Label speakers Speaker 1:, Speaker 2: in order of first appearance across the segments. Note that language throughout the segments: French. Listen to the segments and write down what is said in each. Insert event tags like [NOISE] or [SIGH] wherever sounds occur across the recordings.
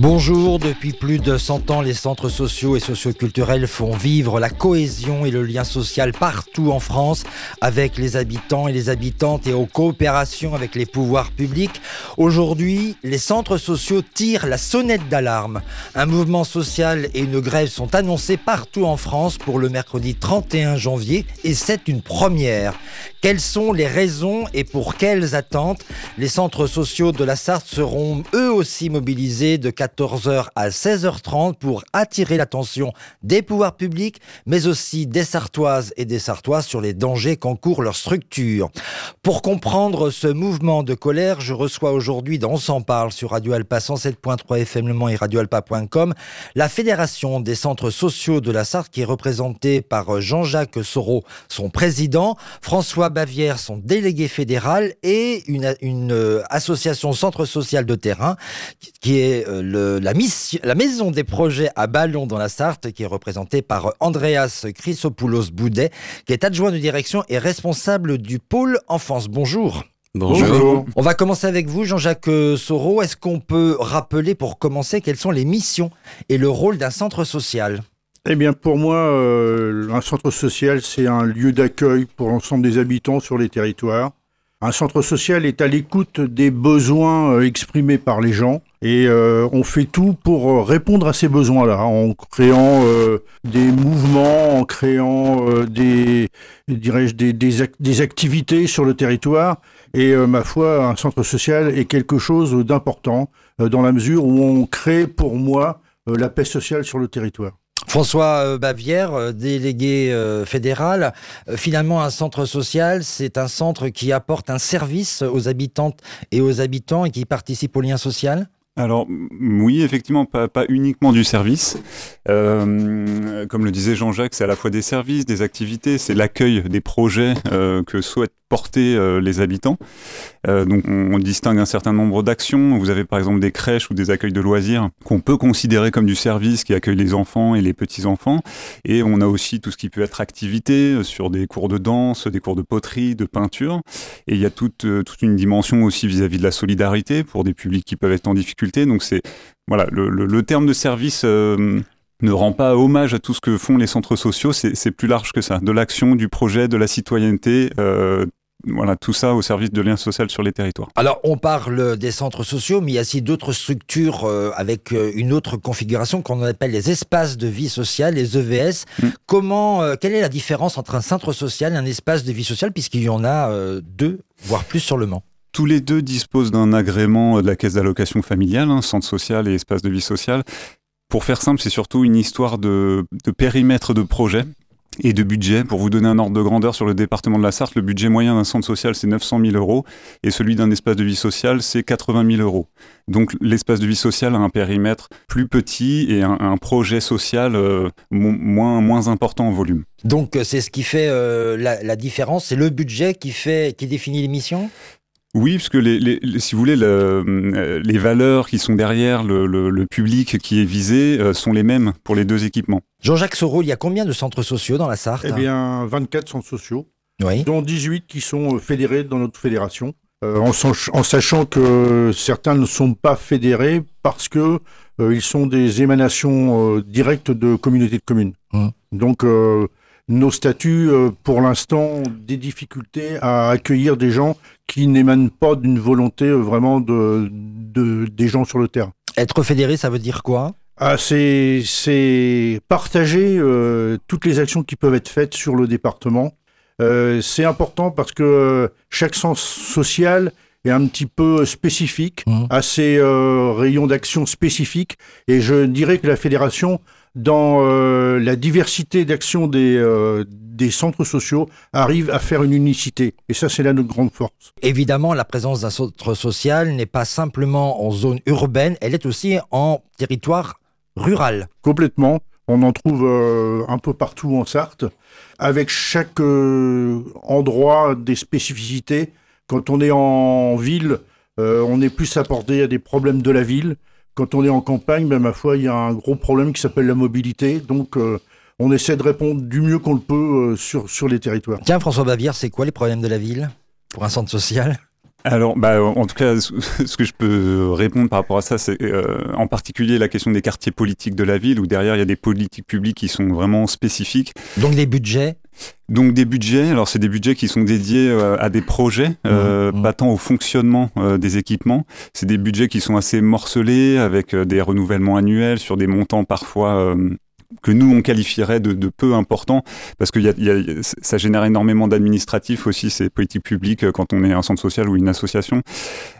Speaker 1: Bonjour, depuis plus de 100 ans, les centres sociaux et socioculturels font vivre la cohésion et le lien social partout en France avec les habitants et les habitantes et aux coopérations avec les pouvoirs publics. Aujourd'hui, les centres sociaux tirent la sonnette d'alarme. Un mouvement social et une grève sont annoncés partout en France pour le mercredi 31 janvier et c'est une première. Quelles sont les raisons et pour quelles attentes Les centres sociaux de la Sarthe seront eux aussi mobilisés de 14h à 16h30 pour attirer l'attention des pouvoirs publics, mais aussi des Sartoises et des Sartois sur les dangers qu'encourt leur structure? Pour comprendre ce mouvement de colère, je reçois aujourd'hui dans On s'en parle sur Radio Alpa 107.3 FM Le Mans et radioalpa.com la Fédération des centres sociaux de la Sarthe qui est représentée par Jean-Jacques Soro, son président, François Bavière, son délégué fédéral, et une, une euh, association centre social de terrain, qui est euh, le, la, mission, la maison des projets à Ballon dans la Sarthe, qui est représentée par Andreas Chrysopoulos Boudet, qui est adjoint de direction et responsable du pôle enfance. Bonjour.
Speaker 2: Bonjour.
Speaker 1: On va commencer avec vous, Jean-Jacques Soro. Est-ce qu'on peut rappeler pour commencer quelles sont les missions et le rôle d'un centre social?
Speaker 2: Eh bien, pour moi, euh, un centre social, c'est un lieu d'accueil pour l'ensemble des habitants sur les territoires. Un centre social est à l'écoute des besoins euh, exprimés par les gens et euh, on fait tout pour répondre à ces besoins-là, en créant des mouvements, en créant des, dirais-je, des, des, ac- des activités sur le territoire. Et ma foi, un centre social est quelque chose d'important dans la mesure où on crée pour moi la paix sociale sur le territoire.
Speaker 1: François euh, Bavière, euh, délégué euh, fédéral. Finalement, un centre social, c'est un centre qui apporte un service aux habitantes et aux habitants et qui participe au lien social?
Speaker 3: Alors oui, effectivement, pas, uniquement du service. Comme le disait Jean-Jacques, c'est à la fois des services, des activités, c'est l'accueil des projets que souhaitent porter euh, les habitants. Euh, donc on, distingue un certain nombre d'actions. Vous avez par exemple des crèches ou des accueils de loisirs qu'on peut considérer comme du service qui accueille les enfants et les petits-enfants. Et on a aussi tout ce qui peut être activité euh, sur des cours de danse, des cours de poterie, de peinture. Et il y a toute, une dimension aussi vis-à-vis de la solidarité pour des publics qui peuvent être en difficulté. Donc c'est voilà, le, terme de service ne rend pas hommage à tout ce que font les centres sociaux. C'est plus large que ça. De l'action, du projet, de la citoyenneté. Voilà, tout ça au service de liens sociaux sur les territoires.
Speaker 1: Alors, on parle des centres sociaux, mais il y a aussi d'autres structures euh, avec euh, une autre configuration qu'on appelle les espaces de vie sociale, les EVS.
Speaker 3: Mm.
Speaker 1: Comment, euh, quelle est la différence entre un centre social et un espace de vie sociale, puisqu'il y en a euh, deux, voire plus sur le Mans?
Speaker 3: Tous les deux disposent d'un agrément de la caisse d'allocation familiale, hein, centre social et espace de vie sociale. Pour faire simple, c'est surtout une histoire de, de périmètre de projet et de budget. Pour vous donner un ordre de grandeur sur le département de la Sarthe, le budget moyen d'un centre social, c'est 900 000 euros et celui d'un espace de vie sociale, c'est 80 000 euros. Donc l'espace de vie sociale a un périmètre plus petit et un, projet social euh, mo- moins, moins important en volume.
Speaker 1: Donc, euh, c'est ce qui fait euh, la, la différence, c'est le budget qui, fait, qui définit les missions
Speaker 3: Oui, parce que les, les- les- si vous voulez, le, euh, les valeurs qui sont derrière le, le- le public qui est visé euh, sont les mêmes pour les deux équipements.
Speaker 1: Jean-Jacques Soro, il y a combien de centres sociaux dans la Sarthe
Speaker 2: Eh bien, 24 centres sociaux,
Speaker 1: oui.
Speaker 2: dont 18 qui sont euh, fédérés dans notre fédération, euh, en, sach- en sachant que certains ne sont pas fédérés parce que euh, ils sont des émanations euh, directes de communautés de communes.
Speaker 1: Mhm.
Speaker 2: Donc, euh, nos statuts, euh, pour l'instant, ont des difficultés à accueillir des gens qui n'émanent pas d'une volonté euh, vraiment de, de- des gens sur le terrain.
Speaker 1: Être fédéré, ça veut dire quoi?
Speaker 2: Ah, c'est c'est partager euh, toutes les actions qui peuvent être faites sur le département. Euh, c'est important parce que chaque sens social est un petit peu spécifique,
Speaker 1: Mhm.
Speaker 2: a ses euh, rayons d'action spécifiques. Et je dirais que la fédération, dans euh, la diversité d'actions des, euh, des centres sociaux, arrive à faire une unicité. Et ça, c'est là notre grande force.
Speaker 1: Évidemment, la présence d'un centre social n'est pas simplement en zone urbaine, elle est aussi en territoire rural.
Speaker 2: Complètement. On en trouve euh, un peu partout en Sarthe, avec chaque euh, endroit des spécificités. Quand on est en ville, euh, on est plus apporté à des problèmes de la ville. Quand on est en campagne, ben, ma foi, il y a un gros problème qui s'appelle la mobilité. Donc, euh, on essaie de répondre du mieux qu'on le peut sur, sur les territoires.
Speaker 1: Tiens, François Bavière, c'est quoi les problèmes de la ville pour un centre social?
Speaker 3: Alors, bah, en tout cas, [LAUGHS] ce que je peux répondre par rapport à ça, c'est euh, en particulier la question des quartiers politiques de la ville, où derrière, il y a des politiques publiques qui sont vraiment spécifiques.
Speaker 1: Donc des budgets
Speaker 3: donc des budgets, alors c'est des budgets qui sont dédiés euh, à des projets, euh, mmh, mmh. pas tant au fonctionnement des équipements. C'est des budgets qui sont assez morcelés, avec des renouvellements annuels sur des montants parfois que nous on qualifierait de, peu important parce que ça génère énormément d'administratifs aussi ces politiques publiques euh, quand on est un centre social ou une association.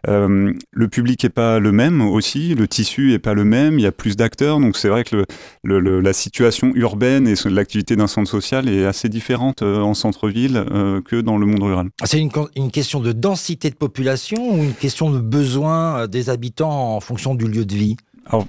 Speaker 3: Euh, le public est pas le même aussi, le tissu est pas le même, il y a plus d'acteurs donc c'est vrai que la situation urbaine et l'activité d'un centre social est assez différente euh, en centre-ville que dans le monde rural.
Speaker 1: C'est une, une, question de densité de population ou une question de besoin des habitants en fonction du lieu de vie?
Speaker 3: Alors,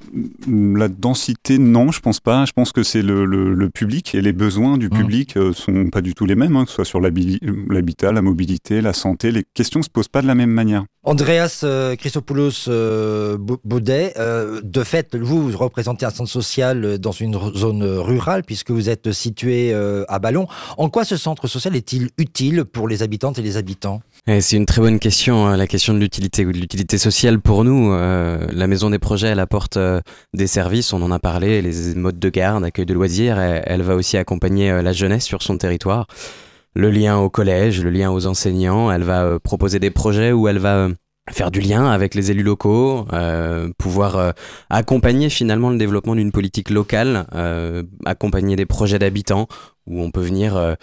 Speaker 3: la densité, non, je pense pas. Je pense que c'est le, le, public et les besoins du mmh. public euh, sont pas du tout les mêmes, hein, que ce soit sur l'habitat, la mobilité, la santé. Les questions se posent pas de la même manière.
Speaker 1: Andreas euh, Christopoulos euh, Baudet, euh, de fait, vous, vous représentez un centre social dans une zone rurale puisque vous êtes situé à Ballon. En quoi ce centre social est-il utile pour les habitantes et les habitants?
Speaker 4: C'est une très bonne question, hein, la question de l'utilité ou de l'utilité sociale pour nous. la Maison des Projets, elle apporte des services, on en a parlé, les modes de garde, accueil de loisirs. elle va aussi accompagner la jeunesse sur son territoire le lien au collège, le lien aux enseignants. Elle va euh, proposer des projets où elle va euh, faire du lien avec les élus locaux, euh, pouvoir accompagner finalement le développement d'une politique locale, accompagner des projets d'habitants où on peut venir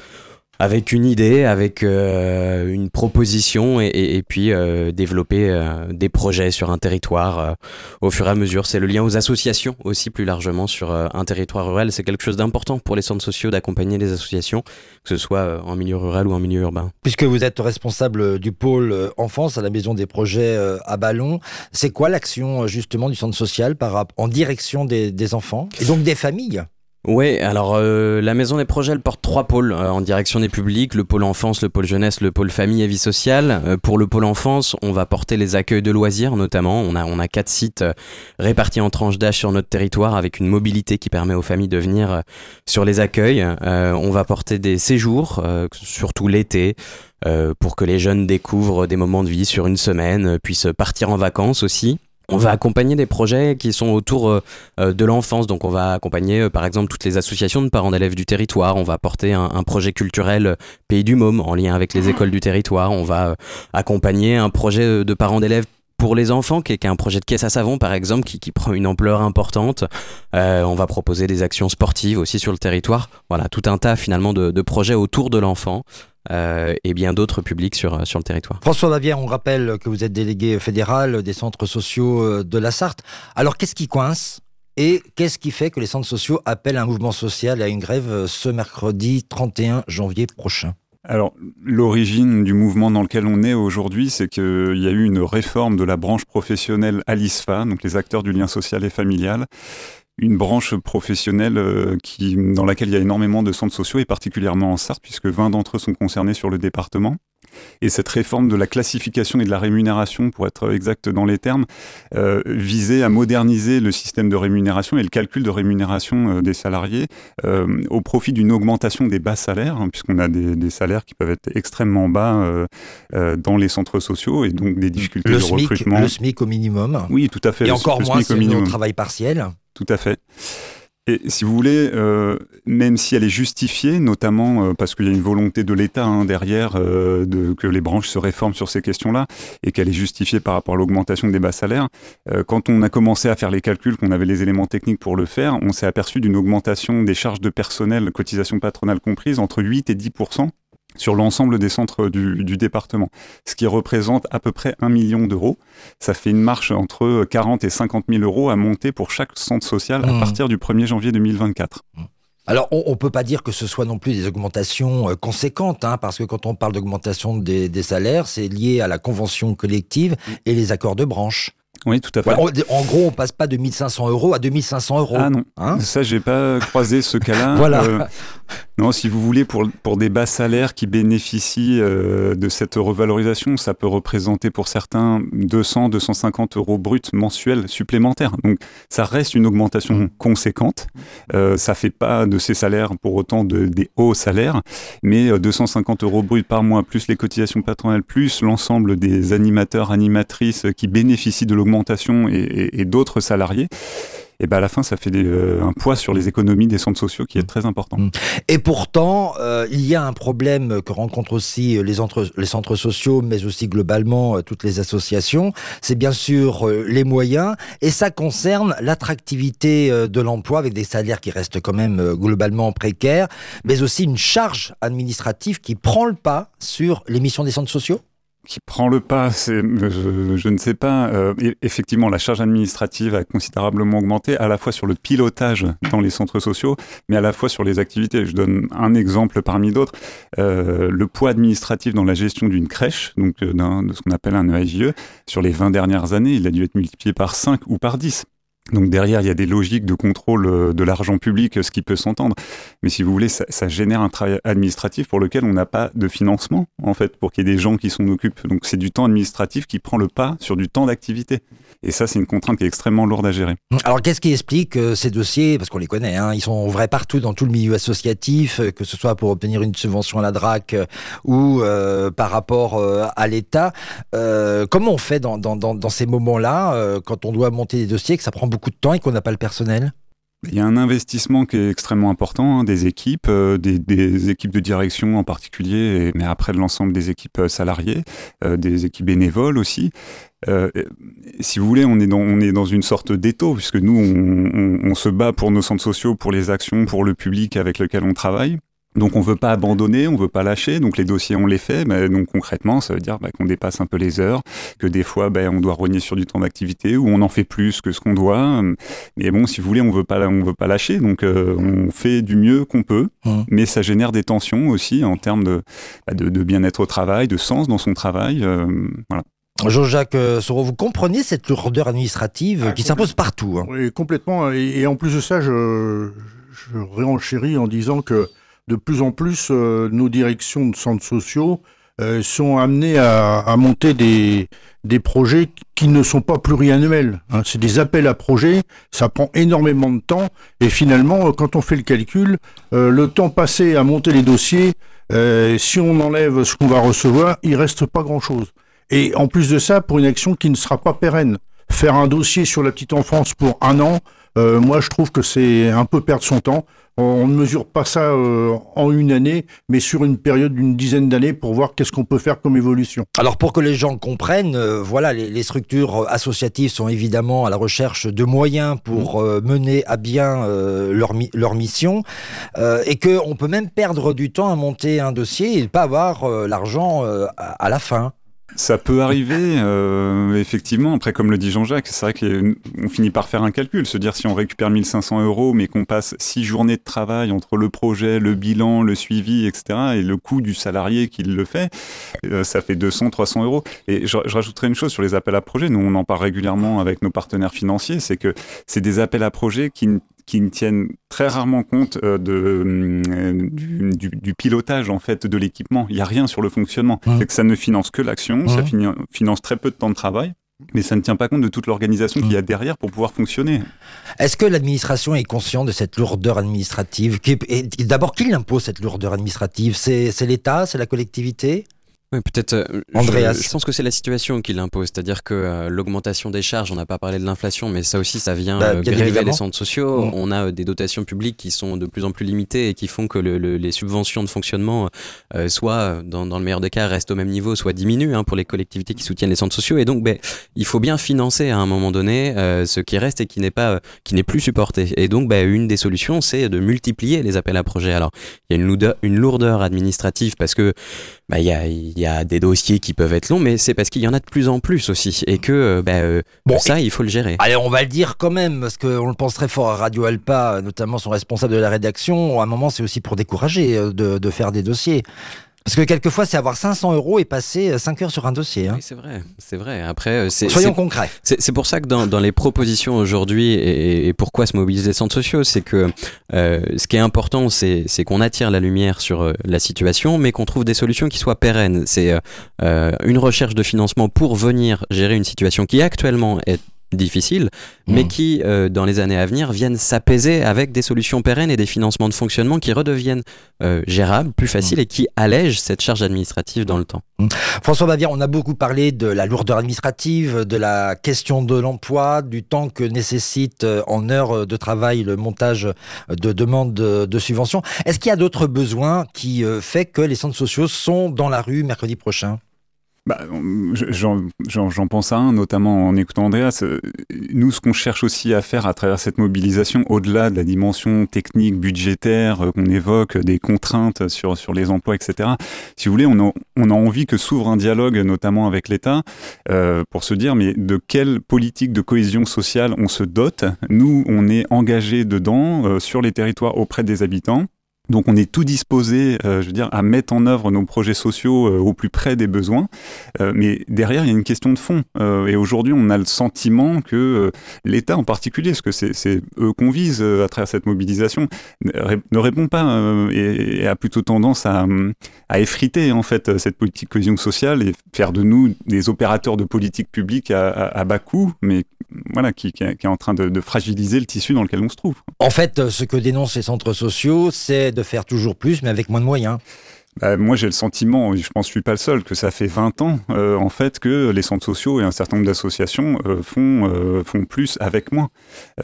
Speaker 4: avec une idée, avec euh, une proposition et, puis euh, développer euh, des projets sur un territoire au fur et à mesure. C'est le lien aux associations aussi plus largement sur un territoire rural. C'est quelque chose d'important pour les centres sociaux d'accompagner les associations, que ce soit en milieu rural ou en milieu urbain.
Speaker 1: Puisque vous êtes responsable du pôle enfance à la Maison des Projets à Ballon, c'est quoi l'action justement du centre social par, en direction des enfants et donc des familles?
Speaker 4: Oui, alors euh, la Maison des Projets, elle porte trois pôles euh, en direction des publics, le pôle enfance, le pôle jeunesse, le pôle famille et vie sociale. Euh, pour le pôle enfance, on va porter les accueils de loisirs notamment. On a, on a quatre sites répartis en tranches d'âge sur notre territoire avec une mobilité qui permet aux familles de venir sur les accueils. on va porter des séjours, surtout l'été. pour que les jeunes découvrent des moments de vie sur une semaine, puissent partir en vacances aussi. On va accompagner des projets qui sont autour euh, euh, de l'enfance. Donc, on va accompagner, euh, par exemple, toutes les associations de parents d'élèves du territoire. On va porter un, projet culturel Pays du Môme en lien avec les écoles du territoire. On va accompagner un projet de parents d'élèves pour les enfants, qui est, un projet de caisse à savon par exemple, qui, prend une ampleur importante. on va proposer des actions sportives aussi sur le territoire. Voilà, tout un tas finalement de projets autour de l'enfant euh, et bien d'autres publics sur, sur le territoire.
Speaker 1: François Bavière, on rappelle que vous êtes délégué fédéral des centres sociaux euh, de la Sarthe. Alors qu'est-ce qui coince et qu'est-ce qui fait que les centres sociaux appellent un mouvement social à une grève euh, ce mercredi 31 janvier prochain?
Speaker 3: Alors, l'origine du mouvement dans lequel on est aujourd'hui, c'est qu'il y a eu une réforme de la branche professionnelle à l'ISFA, donc les acteurs du lien social et familial, une branche professionnelle euh, qui, dans laquelle il y a énormément de centres sociaux, et particulièrement en Sarthe, puisque 20 d'entre eux sont concernés sur le département. Et cette réforme de la classification et de la rémunération, pour être exact dans les termes, euh, visait à moderniser le système de rémunération et le calcul de rémunération euh, des salariés au profit d'une augmentation des bas salaires, hein, puisqu'on a des, salaires qui peuvent être extrêmement bas dans les centres sociaux et donc des difficultés
Speaker 1: de
Speaker 3: recrutement.
Speaker 1: Le SMIC au minimum.
Speaker 3: Oui, tout à fait.
Speaker 1: Et encore moins si au travail partiel.
Speaker 3: Tout à fait. Et si vous voulez, euh, même si elle est justifiée, notamment euh, parce qu'il y a une volonté de l'État hein, derrière euh, que les branches se réforment sur ces questions-là, et qu'elle est justifiée par rapport à l'augmentation des bas salaires, quand on a commencé à faire les calculs, qu'on avait les éléments techniques pour le faire, on s'est aperçu d'une augmentation des charges de personnel, cotisation patronale comprise, entre 8 et 10 sur l'ensemble des centres du, département, ce qui représente à peu près un million d'euros. Ça fait une marche entre 40 et 50 000 euros à monter pour chaque centre social à mmh. partir du 1er janvier 2024. Mmh.
Speaker 1: Alors, on ne peut pas dire que ce soit non plus des augmentations euh, conséquentes, hein, parce que quand on parle d'augmentation des, salaires, c'est lié à la convention collective mmh. et les accords de branche.
Speaker 3: Oui, tout à fait.
Speaker 1: en gros, on passe pas de 1500 euros à 2500 euros.
Speaker 3: Ah non, hein ça j'ai pas croisé ce cas-là. [LAUGHS]
Speaker 1: voilà. Euh,
Speaker 3: Non, si vous voulez, pour, pour des bas salaires qui bénéficient euh, de cette revalorisation, ça peut représenter pour certains 200, 250 euros bruts mensuels supplémentaires. Donc ça reste une augmentation mmh. conséquente. Euh, ça fait pas de ces salaires pour autant de, des hauts salaires, mais 250 euros bruts par mois, plus les cotisations patronales, plus l'ensemble des animateurs, animatrices qui bénéficient de l'augmentation et d'autres salariés et ben à la fin, ça fait euh, un poids sur les économies des centres sociaux qui est très important. Mm.
Speaker 1: Et pourtant, euh, il y a un problème que rencontrent aussi les, les centres sociaux, mais aussi globalement euh, toutes les associations. C'est bien sûr les moyens, et ça concerne l'attractivité de l'emploi avec des salaires qui restent quand même globalement précaires, mais aussi une charge administrative qui prend le pas sur les missions des centres sociaux
Speaker 3: qui prend le pas, je, ne sais pas. Euh, effectivement, la charge administrative a considérablement augmenté, à la fois sur le pilotage dans les centres sociaux, mais à la fois sur les activités. Je donne un exemple parmi d'autres. Euh, le poids administratif dans la gestion d'une crèche, donc euh, de ce qu'on appelle un EIGE, sur les 20 dernières années, il a dû être multiplié par 5 ou par 10. Donc derrière, il y a des logiques de contrôle euh, de l'argent public, ce qui peut s'entendre. Mais si vous voulez, ça, ça, génère un travail administratif pour lequel on n'a pas de financement, en fait, pour qu'il y ait des gens qui s'en occupent. Donc c'est du temps administratif qui prend le pas sur du temps d'activité. Et ça, c'est une contrainte qui est extrêmement lourde à gérer.
Speaker 1: Alors qu'est-ce qui explique euh, ces dossiers, parce qu'on les connaît, hein, ils sont vrais partout dans tout le milieu associatif, euh, que ce soit pour obtenir une subvention à la DRAC ou par rapport à l'État. comment on fait dans, dans, dans, dans ces moments-là, quand on doit monter des dossiers, que ça prend beaucoup de temps et qu'on n'a pas le personnel?
Speaker 3: Il y a un investissement qui est extrêmement important, hein, des équipes, euh, des, équipes de direction en particulier, mais après de l'ensemble des équipes euh, salariées, euh, des équipes bénévoles aussi. Si vous voulez, on est dans, on est dans une sorte d'étau, puisque nous, on, se bat pour nos centres sociaux, pour les actions, pour le public avec lequel on travaille. Donc on veut pas abandonner, on veut pas lâcher. Donc les dossiers on les fait, mais donc concrètement ça veut dire bah, qu'on dépasse un peu les heures, que des fois bah, on doit rogner sur du temps d'activité ou on en fait plus que ce qu'on doit. Mais bon, si vous voulez, on veut pas, on veut pas lâcher. Donc euh, on fait du mieux qu'on peut, mmh. mais ça génère des tensions aussi en termes de, bah, de, bien-être au travail, de sens dans son travail. Euh, voilà.
Speaker 1: Jean-Jacques euh, Soro, vous comprenez cette lourdeur administrative ah, qui s'impose partout
Speaker 2: hein Oui, complètement. Et, en plus de ça, je, je réenchéris en disant que de plus en plus, euh, nos directions de centres sociaux euh, sont amenées à, monter des, des projets qui ne sont pas pluriannuels. Hein. C'est des appels à projets, ça prend énormément de temps, et finalement, quand on fait le calcul, le temps passé à monter les dossiers, si on enlève ce qu'on va recevoir, il reste pas grand-chose. Et en plus de ça, pour une action qui ne sera pas pérenne, faire un dossier sur la petite enfance pour un an, moi je trouve que c'est un peu perdre son temps. On ne mesure pas ça euh, en une année, mais sur une période d'une dizaine d'années pour voir qu'est-ce qu'on peut faire comme évolution.
Speaker 1: Alors pour que les gens comprennent, euh, voilà, les, structures associatives sont évidemment à la recherche de moyens pour mmh. euh, mener à bien leur, leur mission, et qu'on peut même perdre du temps à monter un dossier et ne pas avoir l'argent à la fin.
Speaker 3: Ça peut arriver, euh, effectivement. Après, comme le dit Jean-Jacques, c'est vrai qu'on finit par faire un calcul, se dire si on récupère 1500 euros, mais qu'on passe six journées de travail entre le projet, le bilan, le suivi, etc., et le coût du salarié qui le fait, euh, ça fait 200, 300 euros. Et je, je, rajouterai une chose sur les appels à projets. Nous, on en parle régulièrement avec nos partenaires financiers, c'est que c'est des appels à projets qui qui ne tiennent très rarement compte euh, de, euh, du, pilotage en fait de l'équipement. Il n'y a rien sur le fonctionnement. C'est que ça ne finance que l'action, ça finance très peu de temps de travail. Mais ça ne tient pas compte de toute l'organisation qu'il y a derrière pour pouvoir fonctionner.
Speaker 1: Est-ce que l'administration est consciente de cette lourdeur administrative D'abord, qui l'impose cette lourdeur administrative? C'est l'État C'est la collectivité?
Speaker 4: Oui, peut-être. Euh, Andreas. Je, pense que c'est la situation qui l'impose, c'est-à-dire que euh, l'augmentation des charges, on n'a pas parlé de l'inflation, mais ça aussi, ça vient bah, euh, gréver les centres sociaux. Mm. On a des dotations publiques qui sont de plus en plus limitées et qui font que les subventions de fonctionnement, soit dans, le meilleur des cas, restent au même niveau, soit diminuent hein, pour les collectivités qui soutiennent les centres sociaux. Et donc, ben, il faut bien financer à un moment donné ce qui reste et qui n'est pas, qui n'est plus supporté. Et donc, ben, une des solutions, c'est de multiplier les appels à projets. Alors, il y a une lourdeur, une lourdeur administrative parce que bah, il y, y, a, des dossiers qui peuvent être longs, mais c'est parce qu'il y en a de plus en plus aussi, et que euh, bah, euh, bon, ça, il faut le gérer.
Speaker 1: Allez, on va le dire quand même, parce qu'on le pense très fort à Radio Alpa, notamment son responsable de la rédaction. À un moment, c'est aussi pour décourager euh, de, de faire des dossiers. Parce que quelquefois, c'est avoir 500 euros et passer 5 heures sur un dossier. Hein.
Speaker 4: Oui, c'est vrai, c'est vrai. Après, c'est,
Speaker 1: soyons concrets.
Speaker 4: C'est, pour ça que dans, dans les propositions aujourd'hui et, et, pourquoi se mobiliser les centres sociaux, c'est que euh, ce qui est important, c'est, qu'on attire la lumière sur euh, la situation, mais qu'on trouve des solutions qui soient pérennes. C'est euh, une recherche de financement pour venir gérer une situation qui actuellement est difficiles, mais mmh. qui, euh, dans les années à venir, viennent s'apaiser avec des solutions pérennes et des financements de fonctionnement qui redeviennent euh, gérables, plus faciles mmh. et qui allègent cette charge administrative dans le temps.
Speaker 1: Mmh. François Bavière, on a beaucoup parlé de la lourdeur administrative, de la question de l'emploi, du temps que nécessite euh, en heures de travail le montage de demandes de, de subventions. Est-ce qu'il y a d'autres besoins qui fait que les centres sociaux sont dans la rue mercredi prochain?
Speaker 3: Bah, J'en pense à un, notamment en écoutant Andreas. Euh, nous, ce qu'on cherche aussi à faire à travers cette mobilisation, au-delà de la dimension technique, budgétaire euh, qu'on évoque, des contraintes sur, sur les emplois, etc., si vous voulez, on a, on a envie que s'ouvre un dialogue, notamment avec l'État, euh, pour se dire, mais de quelle politique de cohésion sociale on se dote? Nous, on est engagés dedans, euh, sur les territoires auprès des habitants. Donc on est tout disposé, euh, je veux dire, à mettre en œuvre nos projets sociaux euh, au plus près des besoins. Euh, mais derrière, il y a une question de fond. et aujourd'hui, on a le sentiment que l'État en particulier, parce que c'est eux qu'on vise à travers cette mobilisation, ne répond pas et, a plutôt tendance à, effriter en fait cette politique cohésion sociale et faire de nous des opérateurs de politique publique à, bas coût, mais voilà, qui, qui, est en train de, de fragiliser le tissu dans lequel on se trouve.
Speaker 1: En fait, ce que dénoncent les centres sociaux, c'est de faire toujours plus, mais avec moins de moyens.
Speaker 3: Bah, moi, j'ai le sentiment, je pense que je suis pas le seul, que ça fait 20 ans, euh, en fait, que les centres sociaux et un certain nombre d'associations euh, font, euh, font plus avec moins.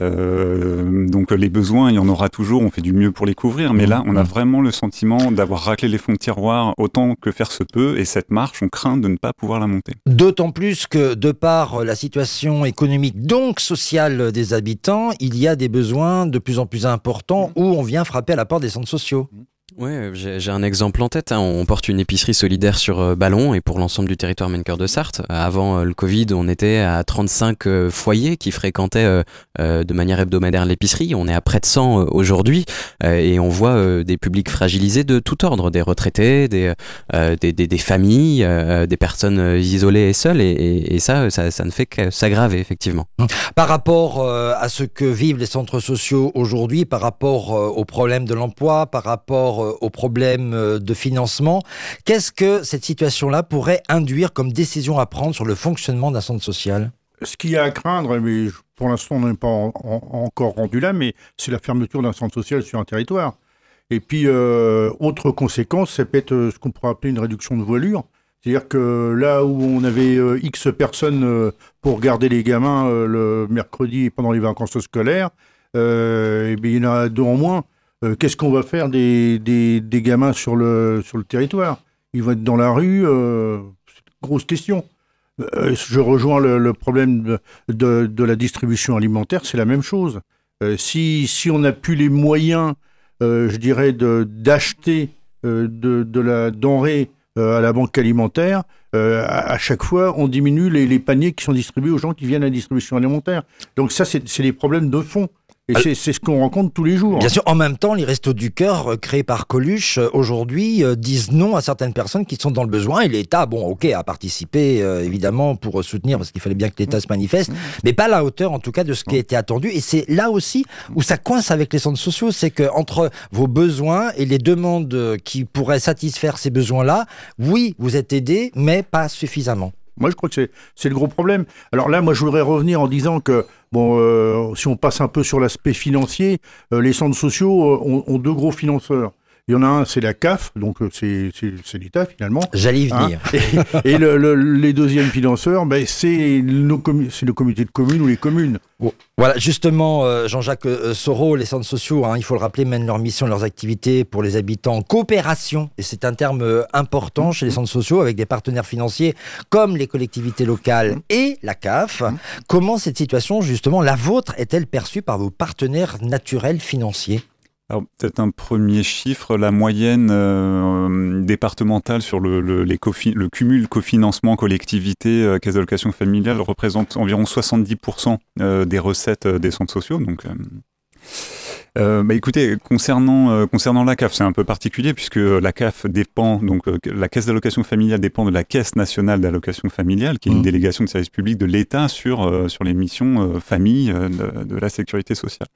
Speaker 3: donc, les besoins, il y en aura toujours, on fait du mieux pour les couvrir, mais mmh. là, on a mmh. vraiment le sentiment d'avoir raclé les fonds de tiroir autant que faire se peut, et cette marche, on craint de ne pas pouvoir la monter.
Speaker 1: D'autant plus que, de par la situation économique, donc sociale des habitants, il y a des besoins de plus en plus importants mmh. où on vient frapper à la porte des centres sociaux.
Speaker 4: Oui, j'ai un exemple en tête. Hein. On porte une épicerie solidaire sur euh, Ballon et pour l'ensemble du territoire Maine-Cœur de Sarthe. Avant euh, le Covid, on était à 35 euh, foyers qui fréquentaient de manière hebdomadaire l'épicerie. On est à près de 100 aujourd'hui et on voit des publics fragilisés de tout ordre, des retraités, des, familles, des personnes isolées et seules. Et, ça, ça, ne fait que s'aggraver, effectivement.
Speaker 1: Par rapport à ce que vivent les centres sociaux aujourd'hui, par rapport aux problèmes de l'emploi, par rapport aux problèmes euh, de financement. Qu'est-ce que cette situation-là pourrait induire comme décision à prendre sur le fonctionnement d'un centre social?
Speaker 2: Ce qu'il y a à craindre, mais pour l'instant on n'est pas encore rendu là, mais c'est la fermeture d'un centre social sur un territoire. Et puis, euh, autre conséquence, ça peut être ce qu'on pourrait appeler une réduction de voilure. C'est-à-dire que là où on avait X personnes pour garder les gamins le mercredi pendant les vacances scolaires, eh il y en a deux en moins. Euh, qu'est-ce qu'on va faire des, des, gamins sur le, sur le territoire? Ils vont être dans la rue euh, grosse question. Euh, je rejoins le, problème de, de, la distribution alimentaire, c'est la même chose. si, si on n'a plus les moyens, je dirais, d'acheter de, la denrée à la banque alimentaire, à, à, chaque fois, on diminue les, les, paniers qui sont distribués aux gens qui viennent à la distribution alimentaire. Donc ça, c'est des problèmes de fond. Et c'est ce qu'on rencontre tous les jours.
Speaker 1: Bien sûr, en même temps, les restos du cœur euh, créés par Coluche euh, aujourd'hui euh, disent non à certaines personnes qui sont dans le besoin et l'État, bon, ok, a participé évidemment pour soutenir parce qu'il fallait bien que l'État se manifeste, mais pas à la hauteur en tout cas de ce qui a été attendu. Et c'est là aussi où ça coince avec les centres sociaux, c'est que entre vos besoins et les demandes qui pourraient satisfaire ces besoins-là, oui, vous êtes aidé, mais pas suffisamment.
Speaker 2: Moi, je crois que c'est le gros problème. Alors là, moi, je voudrais revenir en disant que, bon, euh, si on passe un peu sur l'aspect financier, euh, les centres sociaux euh, ont, ont, deux gros financeurs. Il y en a un, c'est la CAF, donc euh, c'est l'État finalement.
Speaker 1: J'allais y hein. venir. [LAUGHS]
Speaker 2: et, le, les deuxièmes financeurs, ben, c'est le comité de communes ou les communes.
Speaker 1: Voilà, justement, euh, Jean-Jacques euh, Soro, les centres sociaux, hein, il faut le rappeler, mènent leur mission, leurs activités pour les habitants en coopération. Et c'est un terme important chez les centres sociaux avec des partenaires financiers comme les collectivités locales et la CAF. Comment cette situation, justement, la vôtre, est-elle perçue par vos partenaires naturels financiers?
Speaker 3: Alors peut-être un premier chiffre, la moyenne euh, départementale sur le, le, le cumul cofinancement collectivité euh, caisse d'allocation familiale représente environ 70% euh, des recettes euh, des centres sociaux. Donc euh, bah écoutez, concernant, euh, concernant la CAF, c'est un peu particulier puisque la CAF dépend, donc euh, la caisse d'allocation familiale dépend de la caisse nationale d'allocation familiale, qui est une
Speaker 1: Mmh.
Speaker 3: délégation de service public de l'État sur, sur les missions famille de, de la sécurité sociale.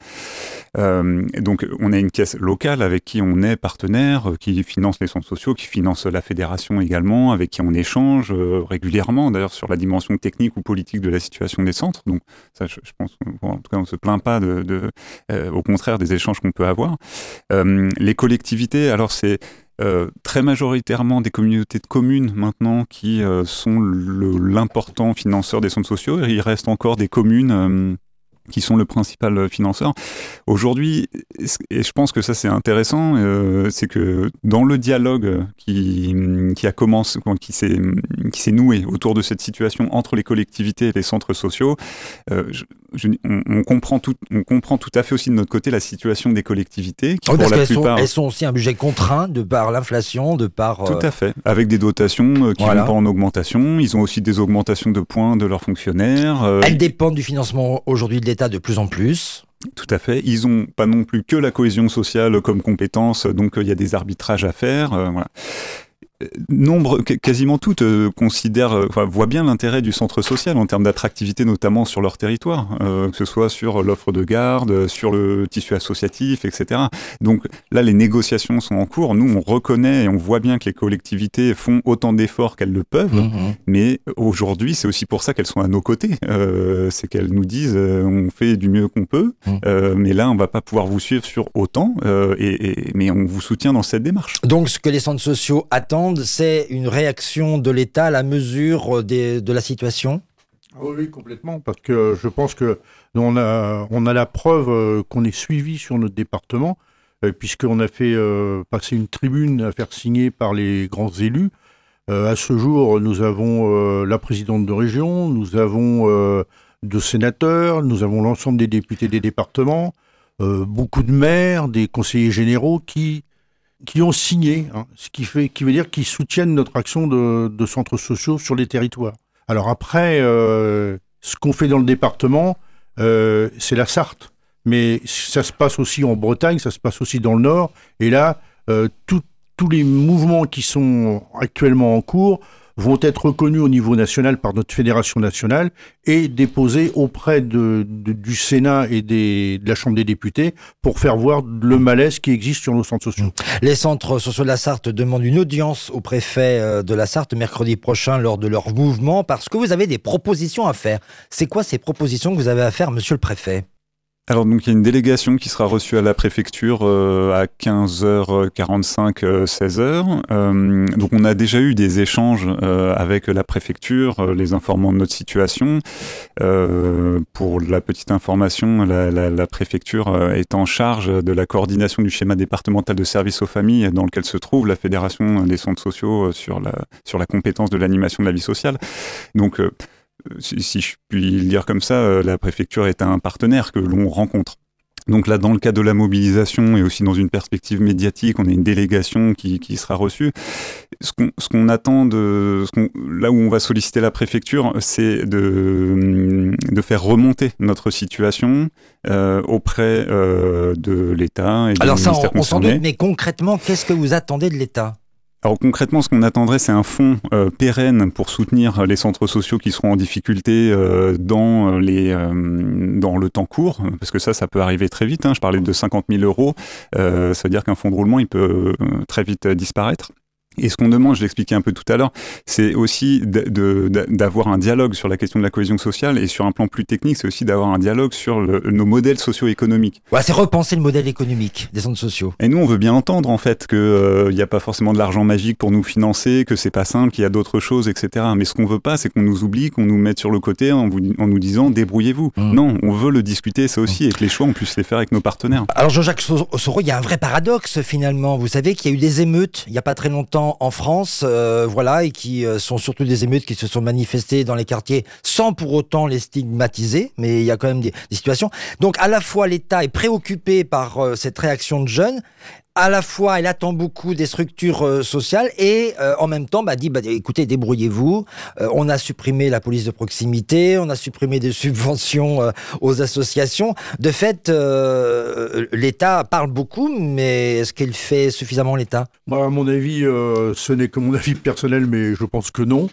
Speaker 3: Donc on a une caisse locale avec qui on est partenaire, qui finance les centres sociaux, qui finance la fédération également, avec qui on échange régulièrement d'ailleurs sur la dimension technique ou politique de la situation des centres. Donc ça, je, je pense, en tout cas, on se plaint pas de, de au contraire des échanges qu'on peut avoir. Euh, les collectivités, alors c'est euh, très majoritairement des communautés de communes maintenant qui euh, sont l'important financeur des centres sociaux. Il reste encore des communes qui sont le principal euh, financeur. Aujourd'hui, et je pense que ça c'est intéressant, euh, c'est que dans le dialogue qui, qui a commencé, qui s'est qui s'est noué autour de cette situation entre les collectivités et les centres sociaux, euh, je- je- on, on comprend tout, on comprend tout à fait aussi de notre côté la situation des collectivités qui
Speaker 1: Oui,
Speaker 3: pour la
Speaker 1: qu'elles sont,
Speaker 3: plupart
Speaker 1: elles sont aussi un budget contraint de par l'inflation, de par.
Speaker 3: tout à fait. Avec des dotations qui
Speaker 1: Voilà.
Speaker 3: vont pas en augmentation. Ils ont aussi des augmentations de points de leurs fonctionnaires.
Speaker 1: Elles dépendent du financement aujourd'hui de l'État de plus en plus.
Speaker 3: Tout à fait. Ils ont pas non plus que la cohésion sociale comme compétence, donc euh, il y a des arbitrages à faire. euh. Nombre, qu- quasiment toutes euh, considèrent, euh, voient bien l'intérêt du centre social en termes d'attractivité, notamment sur leur territoire, euh, que ce soit sur l'offre de garde, sur le tissu associatif, etc. Donc là, les négociations sont en cours. Nous, on reconnaît et on voit bien que les collectivités font autant d'efforts qu'elles le peuvent.
Speaker 1: Mhm.
Speaker 3: Mais aujourd'hui, c'est aussi pour ça qu'elles sont à nos côtés. C'est qu'elles nous disent, on fait du mieux qu'on peut,
Speaker 1: Mm.
Speaker 3: euh, mais là, on va pas pouvoir vous suivre sur autant, et, et- mais on vous soutient dans cette démarche.
Speaker 1: Donc, ce que les centres sociaux attendent, c'est une réaction de l'État à la mesure euh, de la situation?
Speaker 2: Ah Oui, complètement, parce que je pense que on a, on a la preuve euh, qu'on est suivi sur notre département, euh, puisqu'on a fait euh, passer une tribune à faire signer par les grands élus. Euh, à ce jour, nous avons euh, la présidente de région, nous avons euh, deux sénateurs, nous avons l'ensemble des députés des départements, euh, beaucoup de maires, des conseillers généraux qui qui ont signé, hein, ce qui fait, qui veut dire qu'ils soutiennent notre action de, de centres sociaux sur les territoires. Alors après, euh, ce qu'on fait dans le département, euh, c'est la Sarthe. Mais ça se passe aussi en Bretagne, ça se passe aussi dans le Nord. Et là, euh, tous les mouvements qui sont actuellement en cours vont être reconnus au niveau national par notre fédération nationale et déposés auprès du Sénat et de la Chambre des députés pour faire voir le malaise qui existe sur nos centres sociaux.
Speaker 1: Les centres sociaux de la Sarthe demandent une audience au préfet euh, de la Sarthe mercredi prochain lors de leur mouvement parce que vous avez des propositions à faire. C'est quoi ces propositions que vous avez à faire, monsieur le préfet?
Speaker 3: Alors donc il y a une délégation qui sera reçue à la préfecture euh, à 15h45, euh, 16h. Euh, donc on a déjà eu des échanges euh, avec la préfecture, euh, les informant de notre situation. Pour la petite information, la, la- la préfecture est en charge de la coordination du schéma départemental de services aux familles dans lequel se trouve la fédération des centres sociaux sur la, sur la compétence de l'animation de la vie sociale. Donc si, si je puis le dire comme ça, euh, la préfecture est un partenaire que l'on rencontre. Donc là, dans le cadre de la mobilisation et aussi dans une perspective médiatique, on a une délégation qui, qui sera reçue. Ce qu'on attend de... ce là où on va solliciter la préfecture, c'est de, de faire remonter notre situation euh, auprès euh, de l'État et du
Speaker 1: Alors ça, on, on s'en doute, mais concrètement, qu'est-ce que vous attendez de l'État?
Speaker 3: Alors concrètement, ce qu'on attendrait, c'est un fonds euh, pérenne pour soutenir les centres sociaux qui seront en difficulté euh, dans, les, euh, dans le temps court, parce que ça, ça peut arriver très vite. hein. Je parlais de 50 000 euros, ça veut dire qu'un fonds de roulement, il peut très vite disparaître. Et ce qu'on demande, je l'expliquais un peu tout à l'heure, c'est aussi d'avoir un dialogue sur la question de la cohésion sociale et sur un plan plus technique, c'est aussi d'avoir un dialogue sur le- nos modèles socio-économiques.
Speaker 1: Ouais, C'est repenser le modèle économique des centres sociaux.
Speaker 3: Et nous, on veut bien entendre en fait qu'il n'y a pas forcément de l'argent magique pour nous financer, que c'est pas simple, qu'il y a d'autres choses, etc. Mais ce qu'on veut pas, c'est qu'on nous oublie, qu'on nous mette sur le côté en, vous- en nous disant débrouillez-vous.
Speaker 1: Mm.
Speaker 3: Non, on veut le discuter, ça aussi, et que les choix, on puisse les faire avec nos partenaires.
Speaker 1: Alors Jean-Jacques Sor- Soro, il y a un vrai paradoxe finalement. Vous savez qu'il y a eu des émeutes il n'y a pas très longtemps en France, euh, voilà, et qui euh, sont surtout des émeutes qui se sont manifestées dans les quartiers sans pour autant les stigmatiser, mais il y a quand même des, situations. Donc à la fois l'État est préoccupé par euh, cette réaction de jeunes, à la fois, elle attend beaucoup des structures euh, sociales et euh, en même temps, bah, dit bah, écoutez, débrouillez-vous. Euh, on a supprimé la police de proximité, on a supprimé des [LAUGHS] subventions aux associations. De fait, l'État parle beaucoup, mais est-ce qu'il fait suffisamment l'État?
Speaker 2: Moi, à mon avis, ce n'est que mon avis personnel, mais je pense que non.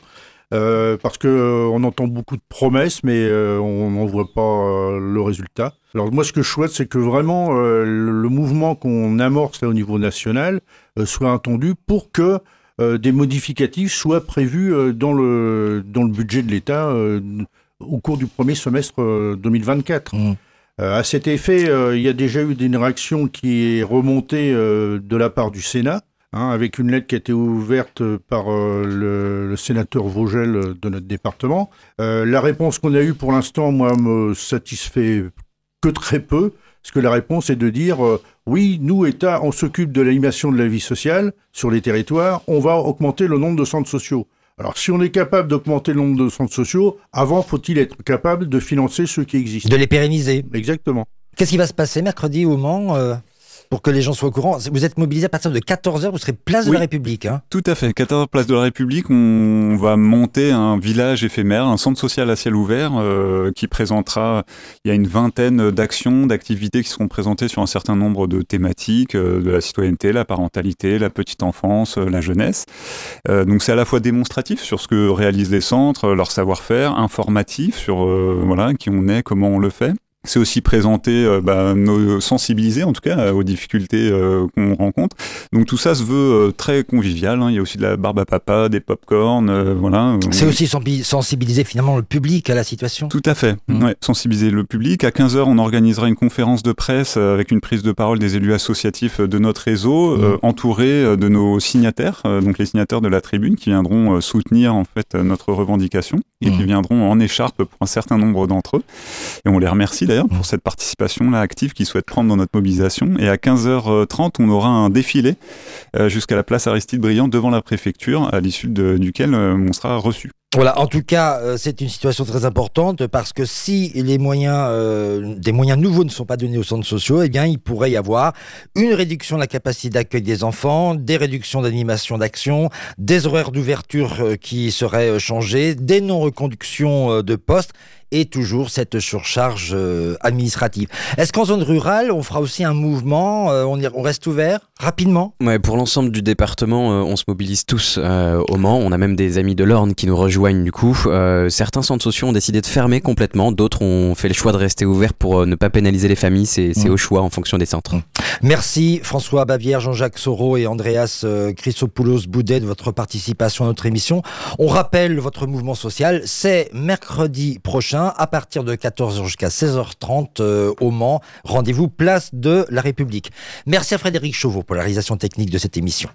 Speaker 2: Parce que on entend beaucoup de promesses, mais on n'en voit pas le résultat. Alors moi, ce que je souhaite, c'est que vraiment euh, le, mouvement qu'on amorce là au niveau national euh, soit entendu pour que euh, des modificatifs soient prévus dans le dans le budget de l'État au cours du premier semestre 2024. Mmh. à cet effet, il y a déjà eu une réaction qui est remontée de la part du Sénat. Hein, avec une lettre qui a été ouverte par le, le, sénateur Vogel de notre département. la réponse qu'on a eue pour l'instant, moi, me satisfait que très peu, parce que la réponse est de dire euh, oui, nous, État, on s'occupe de l'animation de la vie sociale sur les territoires, on va augmenter le nombre de centres sociaux. Alors, si on est capable d'augmenter le nombre de centres sociaux, avant, faut-il être capable de financer ceux qui existent?
Speaker 1: De les pérenniser.
Speaker 2: Exactement.
Speaker 1: Qu'est-ce qui va se passer mercredi au Mans euh, pour que les gens soient au courant. Vous êtes mobilisé à partir de 14h, vous serez place de la République. Hein
Speaker 3: tout à fait. 14h, place de la République, on va monter un village éphémère, un centre social à ciel ouvert euh, qui présentera, il y a une vingtaine d'actions, d'activités qui seront présentées sur un certain nombre de thématiques, euh, de la citoyenneté, la parentalité, la petite enfance, euh, la jeunesse. donc c'est à la fois démonstratif sur ce que réalisent les centres, leur savoir-faire, informatif sur voilà qui on est, comment on le fait. C'est aussi présenter, euh, bah, nos sensibiliser en tout cas euh, aux difficultés euh, qu'on rencontre. Donc tout ça se veut très convivial. Hein. Il y a aussi de la barbe à papa, des pop-corn, voilà.
Speaker 1: C'est aussi sensibiliser finalement le public à la situation.
Speaker 3: Tout à fait. Mmh. Ouais, sensibiliser le public. À 15 h on organisera une conférence de presse avec une prise de parole des élus associatifs de notre réseau, mmh. entourés de nos signataires, donc les signataires de la tribune, qui viendront soutenir en fait notre revendication et qui mmh. viendront en écharpe pour un certain nombre d'entre eux. Et on les remercie d'ailleurs pour cette participation là active qu'ils souhaitent prendre dans notre mobilisation. Et à 15h30, on aura un défilé euh, jusqu'à la place Aristide Briand devant la préfecture, à l'issue duquel euh, on sera reçu.
Speaker 1: Voilà, en tout cas, euh, c'est une situation très importante parce que si les moyens, des moyens nouveaux ne sont pas donnés aux centres sociaux, eh bien, il pourrait y avoir une réduction de la capacité d'accueil des enfants, des réductions d'animation d'action, des horaires d'ouverture qui seraient changés, des non-reconductions de postes et toujours cette surcharge euh, administrative. Est-ce qu'en zone rurale, on fera aussi un mouvement euh, on, on, reste ouvert rapidement?
Speaker 4: Ouais, Pour l'ensemble du département, euh, on se mobilise tous au Mans. On a même des amis de l'Orne qui nous rejoignent du coup. certains centres sociaux ont décidé de fermer complètement, d'autres ont fait le choix de rester ouverts pour ne pas pénaliser les familles. C'est mmh. au choix en fonction des centres. Mmh.
Speaker 1: Merci François Bavière, Jean-Jacques Soro et Andreas Chrysopoulos Boudet de votre participation à notre émission. On rappelle votre mouvement social, c'est mercredi prochain à partir de 14h jusqu'à 16h30 euh, au Mans. Rendez-vous place de la République. Merci à Frédéric Chauveau pour la réalisation technique de cette émission.